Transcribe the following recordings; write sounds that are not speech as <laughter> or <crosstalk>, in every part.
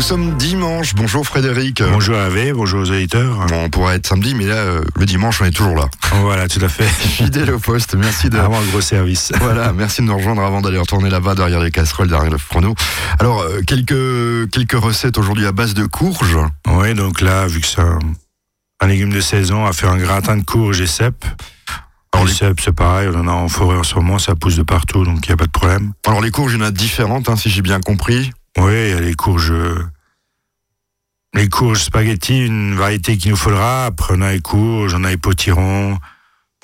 Nous sommes dimanche. Bonjour Frédéric. Bonjour Hervé, bonjour aux auditeurs. Bon, on pourrait être samedi, mais là, euh, le dimanche, on est toujours là. Voilà, tout à fait. <laughs> Fidèle au poste. Merci de. Vraiment un gros service. <laughs> Voilà, merci de nous rejoindre avant d'aller retourner là-bas derrière les casseroles, derrière le chrono. Alors, euh, quelques, quelques recettes aujourd'hui à base de courges. Oui, donc là, vu que c'est un, un légume de saison, à faire un gratin de courges et cèpes. Alors, les- cèpes, c'est pareil, on en a en forêt en ce moment, ça pousse de partout, donc il n'y a pas de problème. Alors, les courges, il y en a différentes, hein, si j'ai bien compris. Oui, il y a les courges. Les courges spaghetti, une variété qu'il nous faudra. Après, on a les courges, on a les potirons,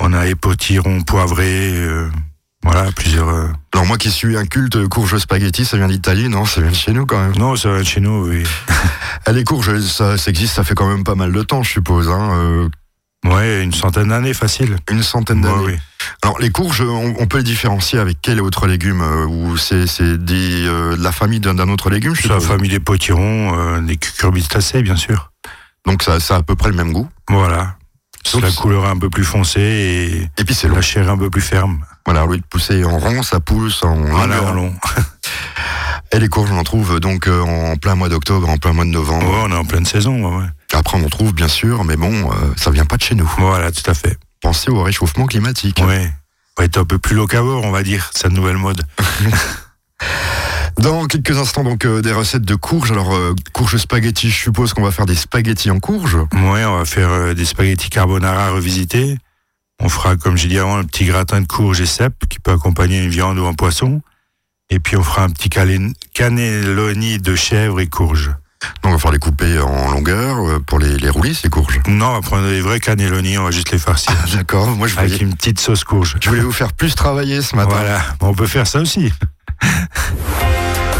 on a les potirons poivrés. euh, voilà, plusieurs. euh, Alors, moi qui suis un culte courge spaghetti, ça vient d'Italie, non? Ça vient de chez nous quand même. Non, ça va de chez nous, oui. Ah, <laughs> les courges, ça, ça existe, ça fait quand même pas mal de temps, je suppose. Hein, euh, Ouais, une centaine d'années, facile. une centaine d'années. Ouais, oui. Alors les courges, on, on peut les différencier avec quel autre légume euh, Ou c'est c'est des, euh, de la famille d'un autre légume C'est la famille des potirons, euh, des cucurbitacées, bien sûr. Donc ça, ça a à peu près le même goût. Voilà. C'est la couleur un peu plus foncée et Et puis c'est long. la chair un peu plus ferme. Voilà, au lieu de pousser en rond, ça pousse en Voilà, en long. <laughs> Et les courges, on en trouve donc euh, en plein mois d'octobre, en plein mois de novembre. Ouais, on est en pleine saison. ouais, ouais. Après, on en trouve bien sûr, mais bon, euh, ça vient pas de chez nous. Voilà, tout à fait. Pensez au réchauffement climatique. Ouais. Va être un peu plus locavore, on va dire, cette nouvelle mode. <laughs> Dans quelques instants, donc euh, des recettes de courges. Alors, euh, courges spaghetti, je suppose qu'on va faire des spaghettis en courges. Ouais, on va faire euh, des spaghettis carbonara revisités. On fera, comme j'ai dit avant, un petit gratin de courges et cèpes qui peut accompagner une viande ou un poisson. Et puis on fera un petit cannelloni de chèvre et courges. Donc, on va falloir les couper en longueur euh, pour les, les rouler, ces courges. Non, on va prendre des vrais cannelloni, on va juste les farcir. D'accord, moi je avec voulais, une petite sauce courge. je voulais vous faire plus travailler ce matin. Voilà, on peut faire ça aussi.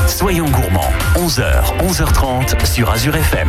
Soyons gourmands, 11h, 11h30 sur Azure FM.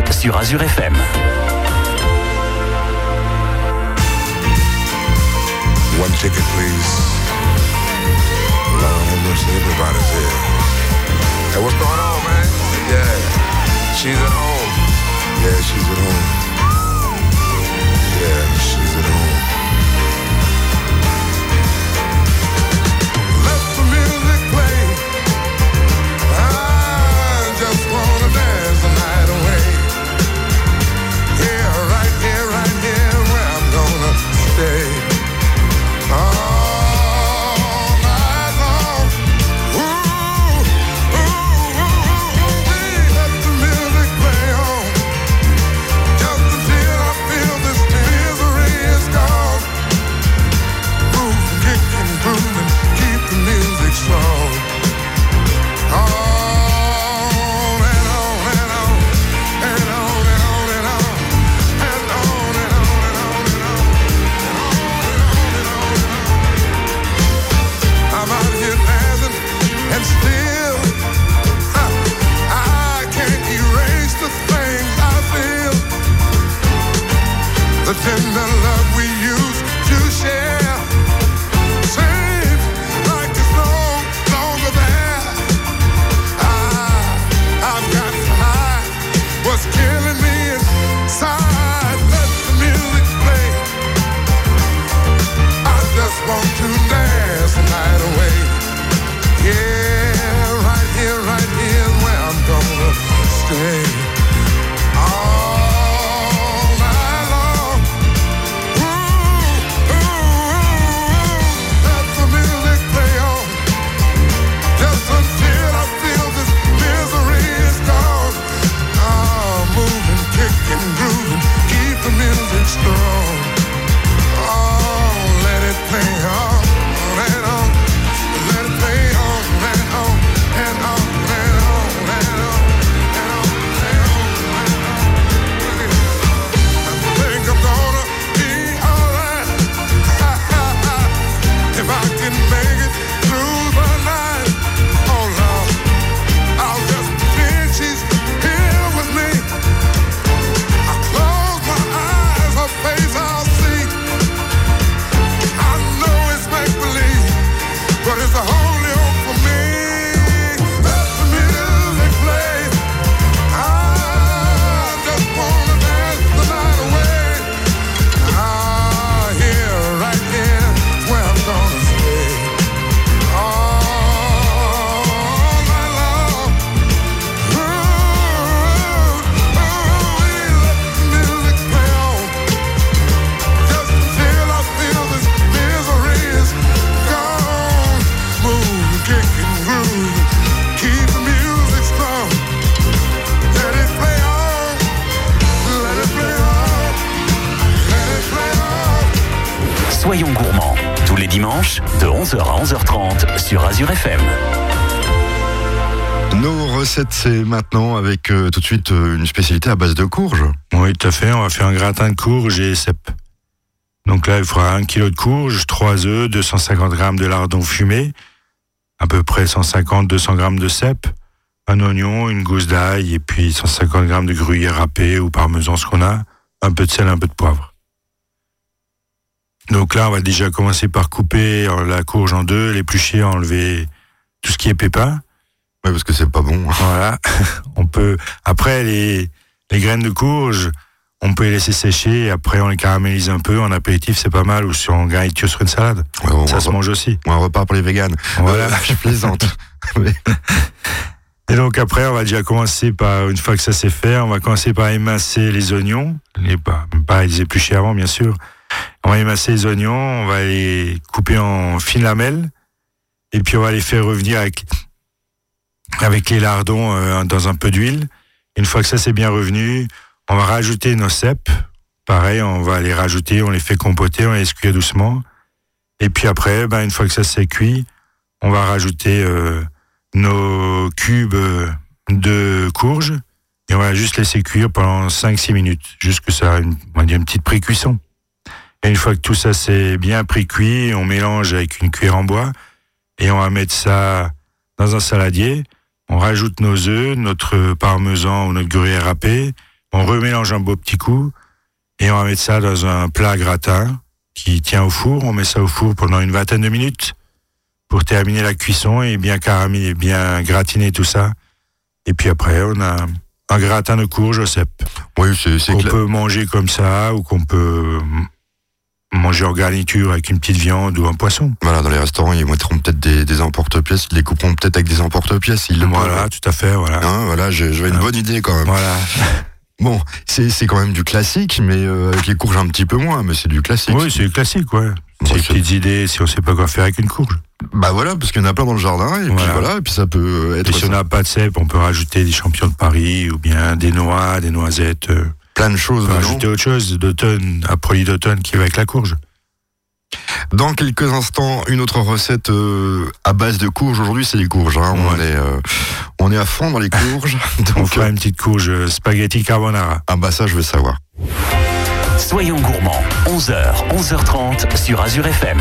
11h30 sur Azure FM. One ticket, please. Lord have mercy, everybody's here. Hey, what's going on, man? Yeah, she's at home. Yeah, she's at home. Sur Azure FM. Nos recettes, c'est maintenant avec euh, tout de suite euh, une spécialité à base de courge. Oui, tout à fait. On va faire un gratin de courge et cèpe. Donc là, il faudra un kilo de courge, 3 œufs, 250 grammes de lardon fumé, à peu près 150-200 grammes de cèpe, un oignon, une gousse d'ail et puis 150 grammes de gruyère râpé ou parmesan, ce qu'on a, un peu de sel, un peu de poivre. Donc là, on va déjà commencer par couper euh, la courge en deux, l'éplucher, enlever tout ce qui est pépin. Ouais, parce que c'est pas bon. <laughs> Voilà. <laughs> On peut. Après, les, les graines de courge, on peut les laisser sécher. Et après, on les caramélise un peu. En apéritif, c'est pas mal. Ou sur en garniture sur une salade. Ouais, on, Ça se mange aussi. on va un repas pour les véganes. Voilà. Euh, <laughs> je plaisante. Et donc après, on va déjà commencer par, une fois que ça c'est fait, on va commencer par émincer les oignons. Les, pas, pas les éplucher avant, bien sûr. On va émincer les oignons, on va les couper en fines lamelles. Et puis on va les faire revenir avec, avec les lardons euh, dans un peu d'huile. Une fois que ça c'est bien revenu, on va rajouter nos cèpes. Pareil, on va les rajouter, on les fait compoter, on les cuire doucement. Et puis après, ben, une fois que ça c'est cuit, on va rajouter euh, nos cubes de courge et on va juste laisser cuire pendant 5-6 minutes, juste que ça a une, une petite pré-cuisson. Et une fois que tout ça c'est bien pré-cuit, on mélange avec une cuillère en bois et on va mettre ça dans un saladier. On rajoute nos œufs, notre parmesan ou notre gruyère râpé. On remélange un beau petit coup et on va mettre ça dans un plat gratin qui tient au four. On met ça au four pendant une vingtaine de minutes pour terminer la cuisson et bien caraméliser, bien gratiner tout ça. Et puis après, on a un gratin de courge au cèpe Oui, c'est c'est qu'on peut manger comme ça ou qu'on peut manger en garniture avec une petite viande ou un poisson. Voilà, dans les restaurants, ils mettront peut-être des, des emporte-pièces, ils les couperont peut-être avec des emporte-pièces. Ils le Voilà, tout à fait, voilà. Hein, voilà, j'avais une Ah. bonne idée quand même. Voilà. <laughs> Bon, c'est c'est quand même du classique, mais euh, avec les courges un petit peu moins, mais c'est du classique. Oui, c'est classique, ouais. C'est des petites idées si on sait pas quoi faire avec une courge. Bah voilà, parce qu'il y en a plein dans le jardin, et puis Voilà. et puis ça peut être Et si on n'a pas de cèpe, on peut rajouter des champignons de Paris ou bien des noix, des noisettes. euh, plein de choses On rajouter autre chose d'automne, un produit d'automne qui va avec la courge. Dans quelques instants, une autre recette euh, à base de courges. Aujourd'hui, c'est les courges. hein. On, est, euh, on est à fond dans les courges. <laughs> On Donc, fera une petite courge euh, spaghetti carbonara. ah bah ça, je veux savoir. Soyons gourmands, 11h, 11h30 sur Azure FM.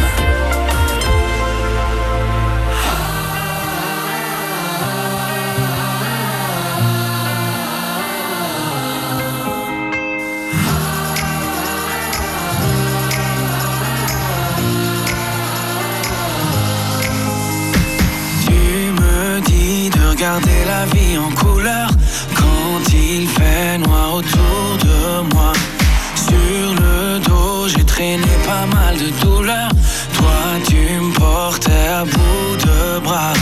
Vie en couleur quand il fait noir autour de moi. Sur le dos, j'ai traîné pas mal de douleurs. Toi, tu me portais à bout de bras.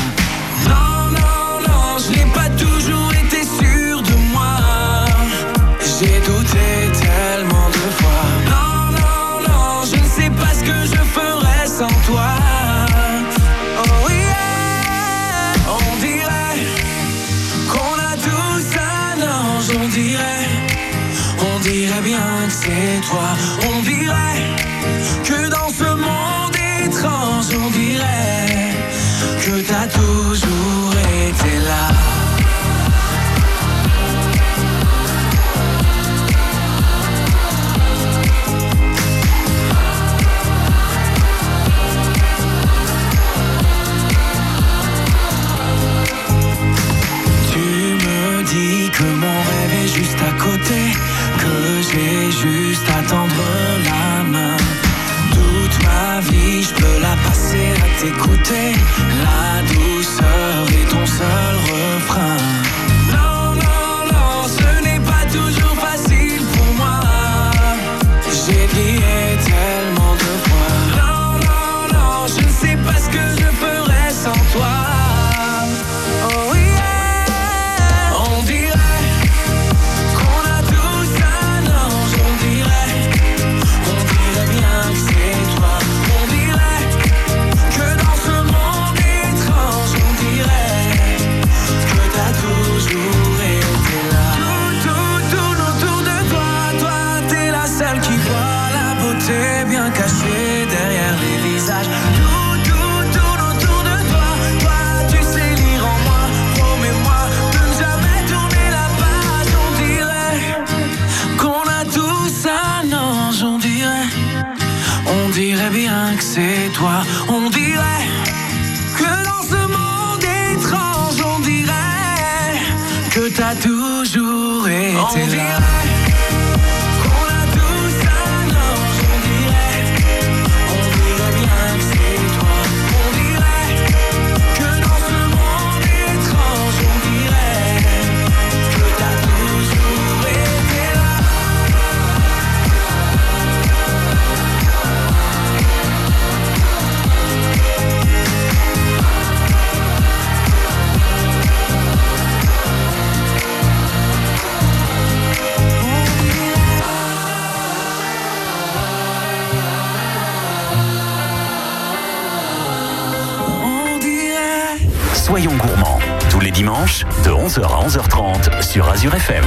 Juste à tendre la main. Toute ma vie, je peux la passer à t'écouter. La douceur est ton seul c'est toi, 11h à 11h30 sur Azure FM.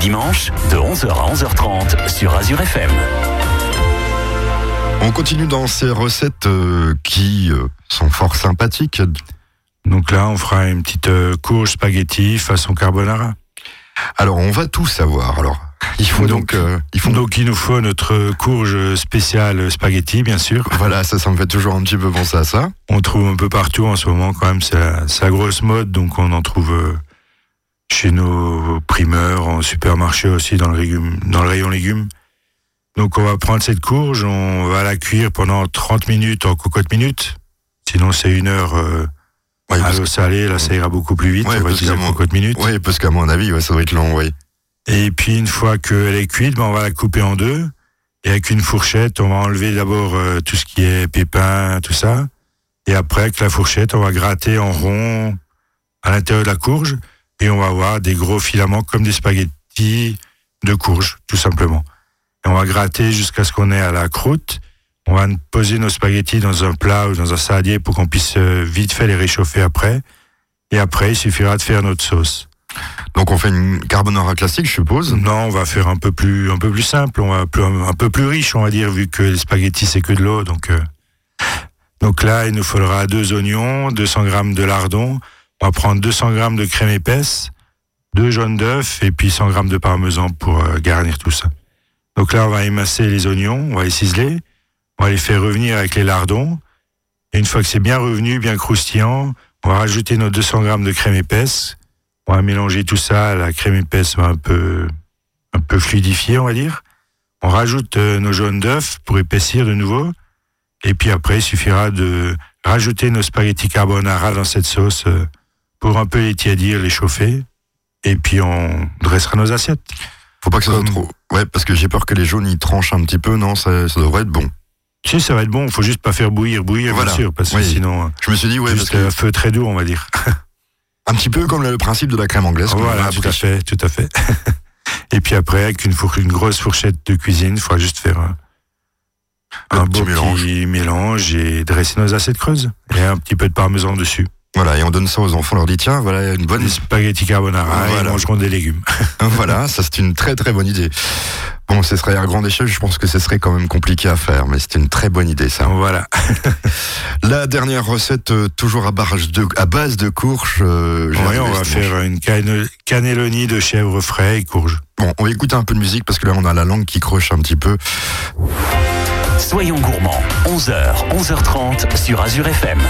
11h à 11h30 sur Azure FM. On continue dans ces recettes euh, qui euh, sont fort sympathiques. Donc là, on fera une petite euh, courge spaghetti façon carbonara. Alors, on va tout savoir. Alors, il faut donc, Donc, euh, il faut Donc il nous faut notre courge spéciale spaghetti, bien sûr. voilà, ça, ça me fait toujours un petit peu penser à ça. On trouve un peu partout en ce moment quand même, c'est la, la grosse mode, donc on en trouve euh, chez nos primeurs, en supermarché aussi, dans le, légume, dans le rayon légumes. Donc on va prendre cette courge, on va la cuire pendant 30 minutes en cocotte minutes. Sinon c'est une heure euh, Ouais, à l'eau salée, là ça ira beaucoup plus vite, Ouais, on va utiliser mon- cocotte minutes. ouais, parce qu'à mon avis, ouais, ça doit être long, oui. Et puis une fois qu'elle est cuite, ben, on va la couper en deux. Et avec une fourchette, on va enlever d'abord euh, tout ce qui est pépins, tout ça. Et après, avec la fourchette, on va gratter en rond à l'intérieur de la courge. Et on va avoir des gros filaments comme des spaghettis de courge, tout simplement. Et on va gratter jusqu'à ce qu'on ait à la croûte. On va poser nos spaghettis dans un plat ou dans un saladier pour qu'on puisse euh, vite fait les réchauffer après. Et après, il suffira de faire notre sauce. Donc, on fait une carbonara classique, je suppose. Non, on va faire un peu plus, un peu plus simple, on va plus- un peu plus riche, on va dire, vu que les spaghettis c'est que de l'eau. Donc, euh, donc là, il nous faudra deux oignons, 200 grammes de lardon. On va prendre 200 grammes de crème épaisse, deux jaunes d'œufs et puis 100 grammes de parmesan pour euh, garnir tout ça. Donc là, on va émasser les oignons, on va les ciseler, on va les faire revenir avec les lardons. Et une fois que c'est bien revenu, bien croustillant, on va rajouter nos 200 grammes de crème épaisse. On va mélanger tout ça, la crème épaisse va un peu, un peu fluidifier, on va dire. On rajoute euh, nos jaunes d'œufs pour épaissir de nouveau. Et puis après, il suffira de rajouter nos spaghettis carbonara dans cette sauce euh, pour un peu les tiédir, les chauffer. Et puis on dressera nos assiettes. Faut pas que ça soit trop. Ouais, parce que j'ai peur que les jaunes ils tranchent un petit peu. Non, ça, ça devrait être bon. Si ça va être bon, il faut juste pas faire bouillir, bouillir, Voilà. bien sûr, parce que Oui. sinon, euh, Je me suis dit, ouais, parce juste que un feu très doux, on va dire. <laughs> un petit peu comme le principe de la crème anglaise. Voilà, tout à fait, tout à fait. <laughs> Et puis après, avec une, four- une grosse fourchette de cuisine, il faudra juste faire un, Un un petit beau mélange. petit mélange et dresser nos assiettes creuses. Et un petit peu de parmesan dessus. Voilà, et on donne ça aux enfants. On leur dit, tiens, voilà une bonne Des spaghettis carbonara et Voilà. ils mangeront des légumes. <laughs> voilà, ça c'est une très très bonne idée. Bon, ce serait un grand échec, je pense que ce serait quand même compliqué à faire, mais c'était une très bonne idée ça. Voilà. <laughs> La dernière recette, euh, toujours à base de, à base de courges. euh, j'ai Oui, on va faire une canne- cannelloni de chèvre frais et courge. Bon, on va écouter un peu de musique parce que là on a la langue qui croche un petit peu. Soyons gourmands, 11h, 11h30 sur Azure FM.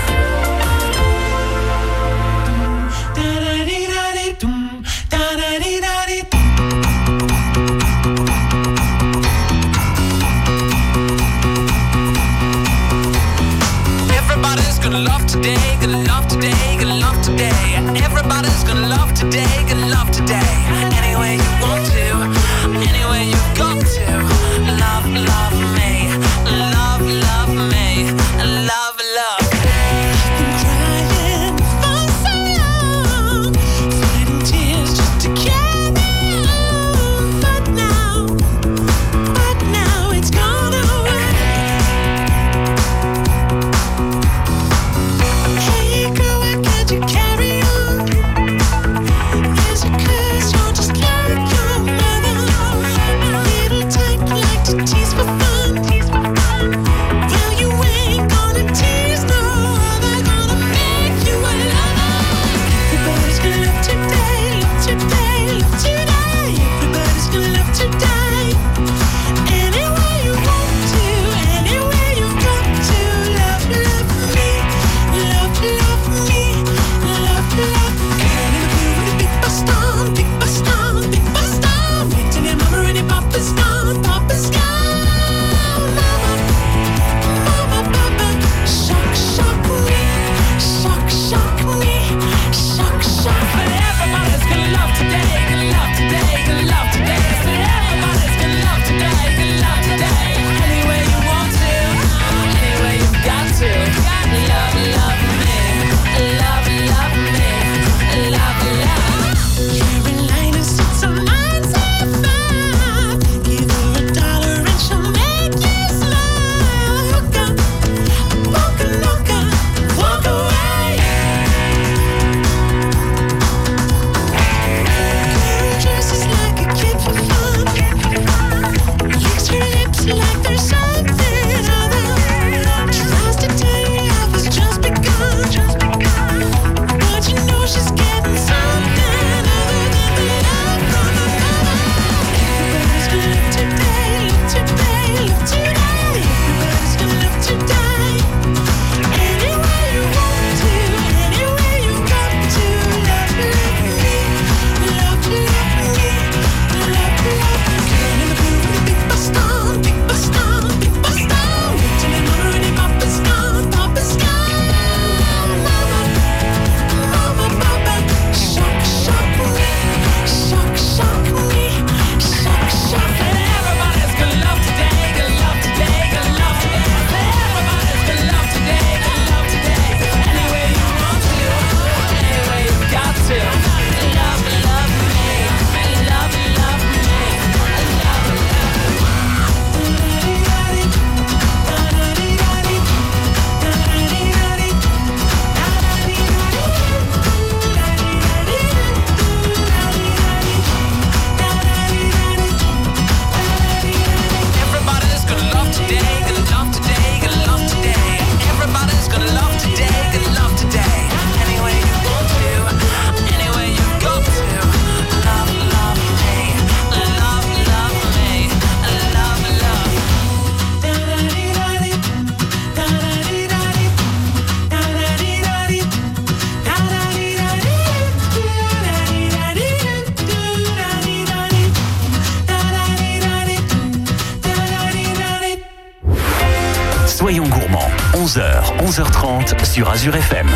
Sur Azure FM.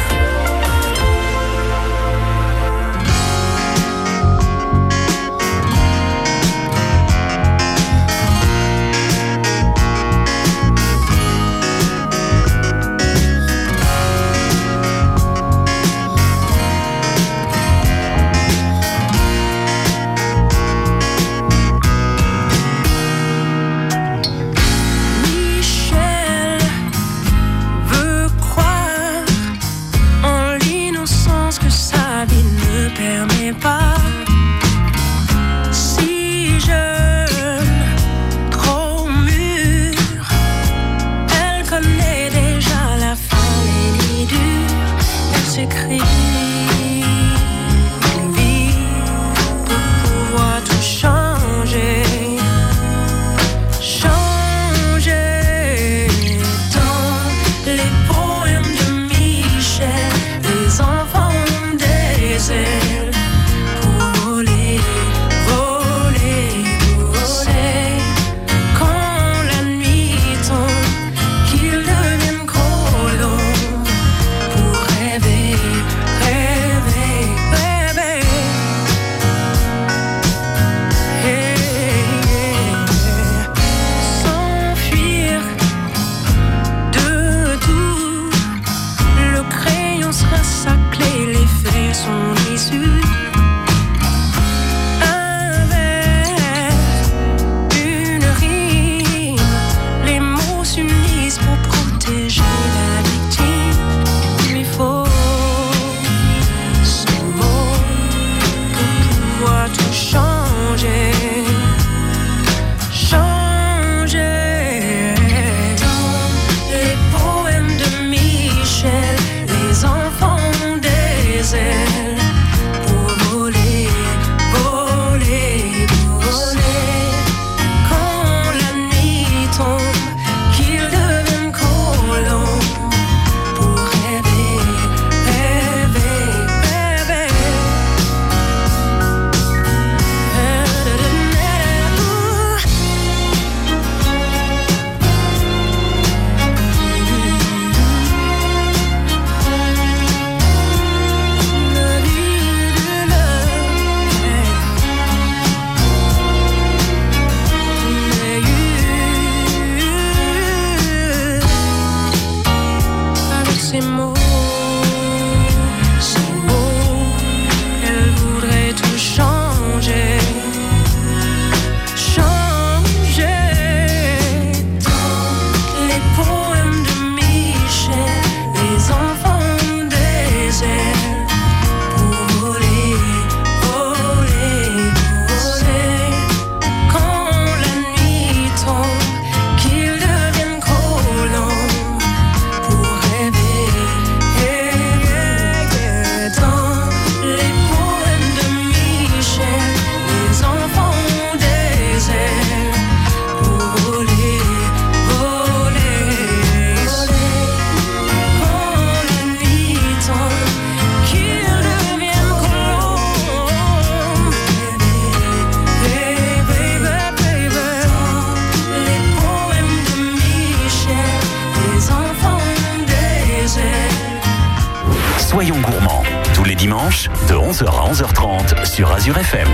11h à 11h30 sur Azure FM.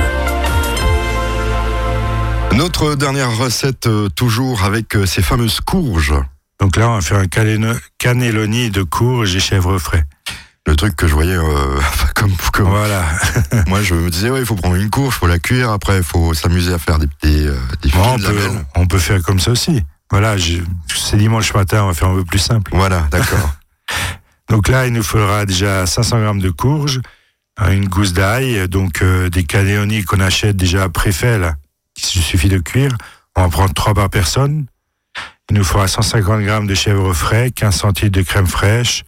Notre dernière recette, euh, toujours avec euh, ces fameuses courges. Donc là, on va faire un caléno- cannelloni de courge et chèvre frais. Le truc que je voyais euh, <laughs> comme, comme Voilà. <laughs> moi, je me disais, ouais, il faut prendre une courge, il faut la cuire, après, il faut s'amuser à faire des petits, euh, des Bon, on, peut, lamelles. on peut faire comme ça aussi. Voilà, c'est dimanche matin, on va faire un peu plus simple. Voilà, d'accord. <laughs> Donc là, il nous faudra déjà 500 grammes de courge, euh, une gousse d'ail, donc euh, des cannelloni qu'on achète déjà préfaits, là, qu'il suffit de cuire. On en prend trois par personne. Il nous faudra 150 grammes de chèvre frais, 15 centilitres de crème fraîche,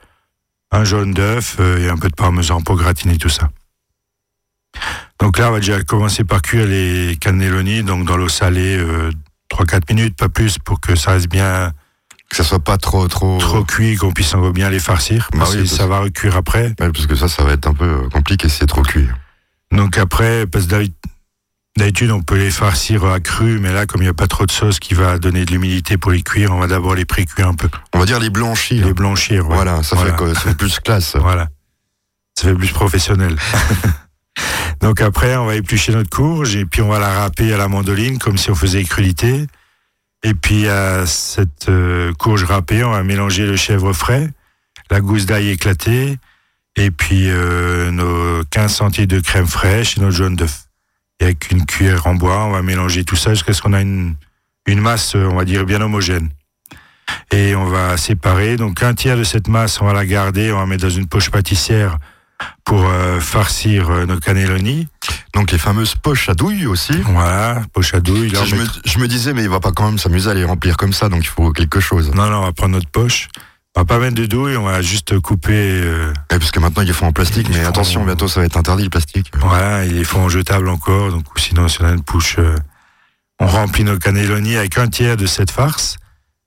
un jaune d'œuf euh, et un peu de parmesan pour gratiner tout ça. Donc là, on va déjà commencer par cuire les cannelloni, donc dans l'eau salée, euh, 3-4 minutes, pas plus, pour que ça reste bien Que ça soit pas trop, trop. trop cuit, qu'on puisse bien les farcir, Bah parce oui, que ça va recuire après. Ouais, parce que ça, ça va être un peu euh, compliqué si c'est trop cuit. Donc après, parce que d'habi- D'habitude, on peut les farcir à cru, mais là, comme il n'y a pas trop de sauce qui va donner de l'humidité pour les cuire, on va d'abord les pré-cuire un peu. On va dire les blanchis. Les blanchir. ouais. Voilà, ça Voilà. fait quoi? Ça fait plus classe. <laughs> Voilà. Ça fait plus professionnel. <laughs> Donc après, on va éplucher notre courge et puis on va la râper à la mandoline comme si on faisait crudité. Et puis à cette euh, courge râpée, on va mélanger le chèvre frais, la gousse d'ail éclatée et puis euh, nos 15 centilitres de crème fraîche et notre jaune d'œuf. Et avec une cuillère en bois, on va mélanger tout ça jusqu'à ce qu'on a une, une masse, on va dire, bien homogène. Et on va séparer. Donc un tiers de cette masse, on va la garder, on va mettre dans une poche pâtissière pour euh, farcir euh, nos cannelloni. Donc les fameuses poches à douille aussi. Voilà, poche à douille. je, me, met- je me disais, mais il va pas quand même s'amuser à les remplir comme ça, donc il faut quelque chose. Non, non, on va prendre notre poche. On va pas mettre de douille, on va juste couper. euh, parce que maintenant ils les font en plastique, Ils mais font- attention, bientôt ça va être interdit le plastique. voilà, ils les font en jetable encore. Donc, sinon, si on a une pouche, euh, on remplit nos cannelloni avec un tiers de cette farce.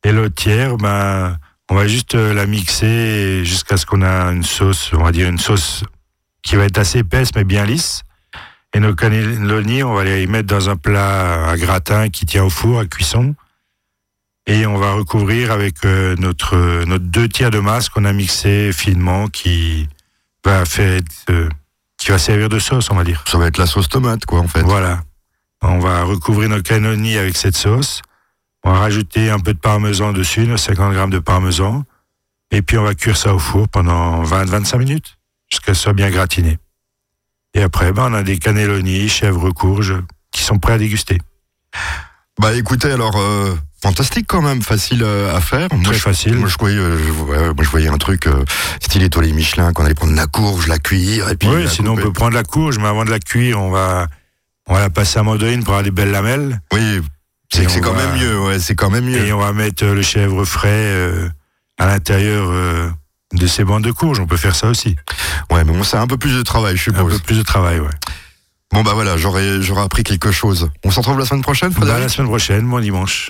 Et l'autre tiers, ben, on va juste euh, la mixer jusqu'à ce qu'on a une sauce, on va dire une sauce qui va être assez épaisse mais bien lisse. Et nos cannelloni, on va les mettre dans un plat à gratin qui tient au four à cuisson. Et on va recouvrir avec euh, notre, notre deux tiers de masse qu'on a mixé finement qui va faire, euh, qui va servir de sauce, on va dire. Ça va être la sauce tomate, quoi, en fait. Voilà. On va recouvrir nos cannelloni avec cette sauce. On va rajouter un peu de parmesan dessus, nos 50 grammes de parmesan. Et puis on va cuire ça au four pendant 20-25 minutes, jusqu'à ce soit bien gratiné. Et après, ben, on a des cannelloni, chèvres, courges, qui sont prêts à déguster. Bah écoutez, alors euh, fantastique quand même, facile euh, à faire. Moi, Très je, facile. Moi je voyais, euh, je, ouais, moi, je voyais un truc euh, style étoilé Michelin, qu'on allait prendre la courge, la cuire et puis. oui, sinon on peut prendre la courge, mais avant de la cuire, on va, on va la passer à mandoline pour avoir des belles lamelles. Oui, c'est quand va- même mieux. Ouais, c'est quand même mieux. Et on va mettre le chèvre frais euh, à l'intérieur euh, de ces bandes de courge. On peut faire ça aussi. Ouais, mais bon, c'est un peu plus de travail, je Un suppose. peu plus de travail, ouais. Bon bah voilà, j'aurais appris quelque chose. On s'en retrouve la semaine prochaine, Bah, Frédéric? la semaine prochaine, bon dimanche.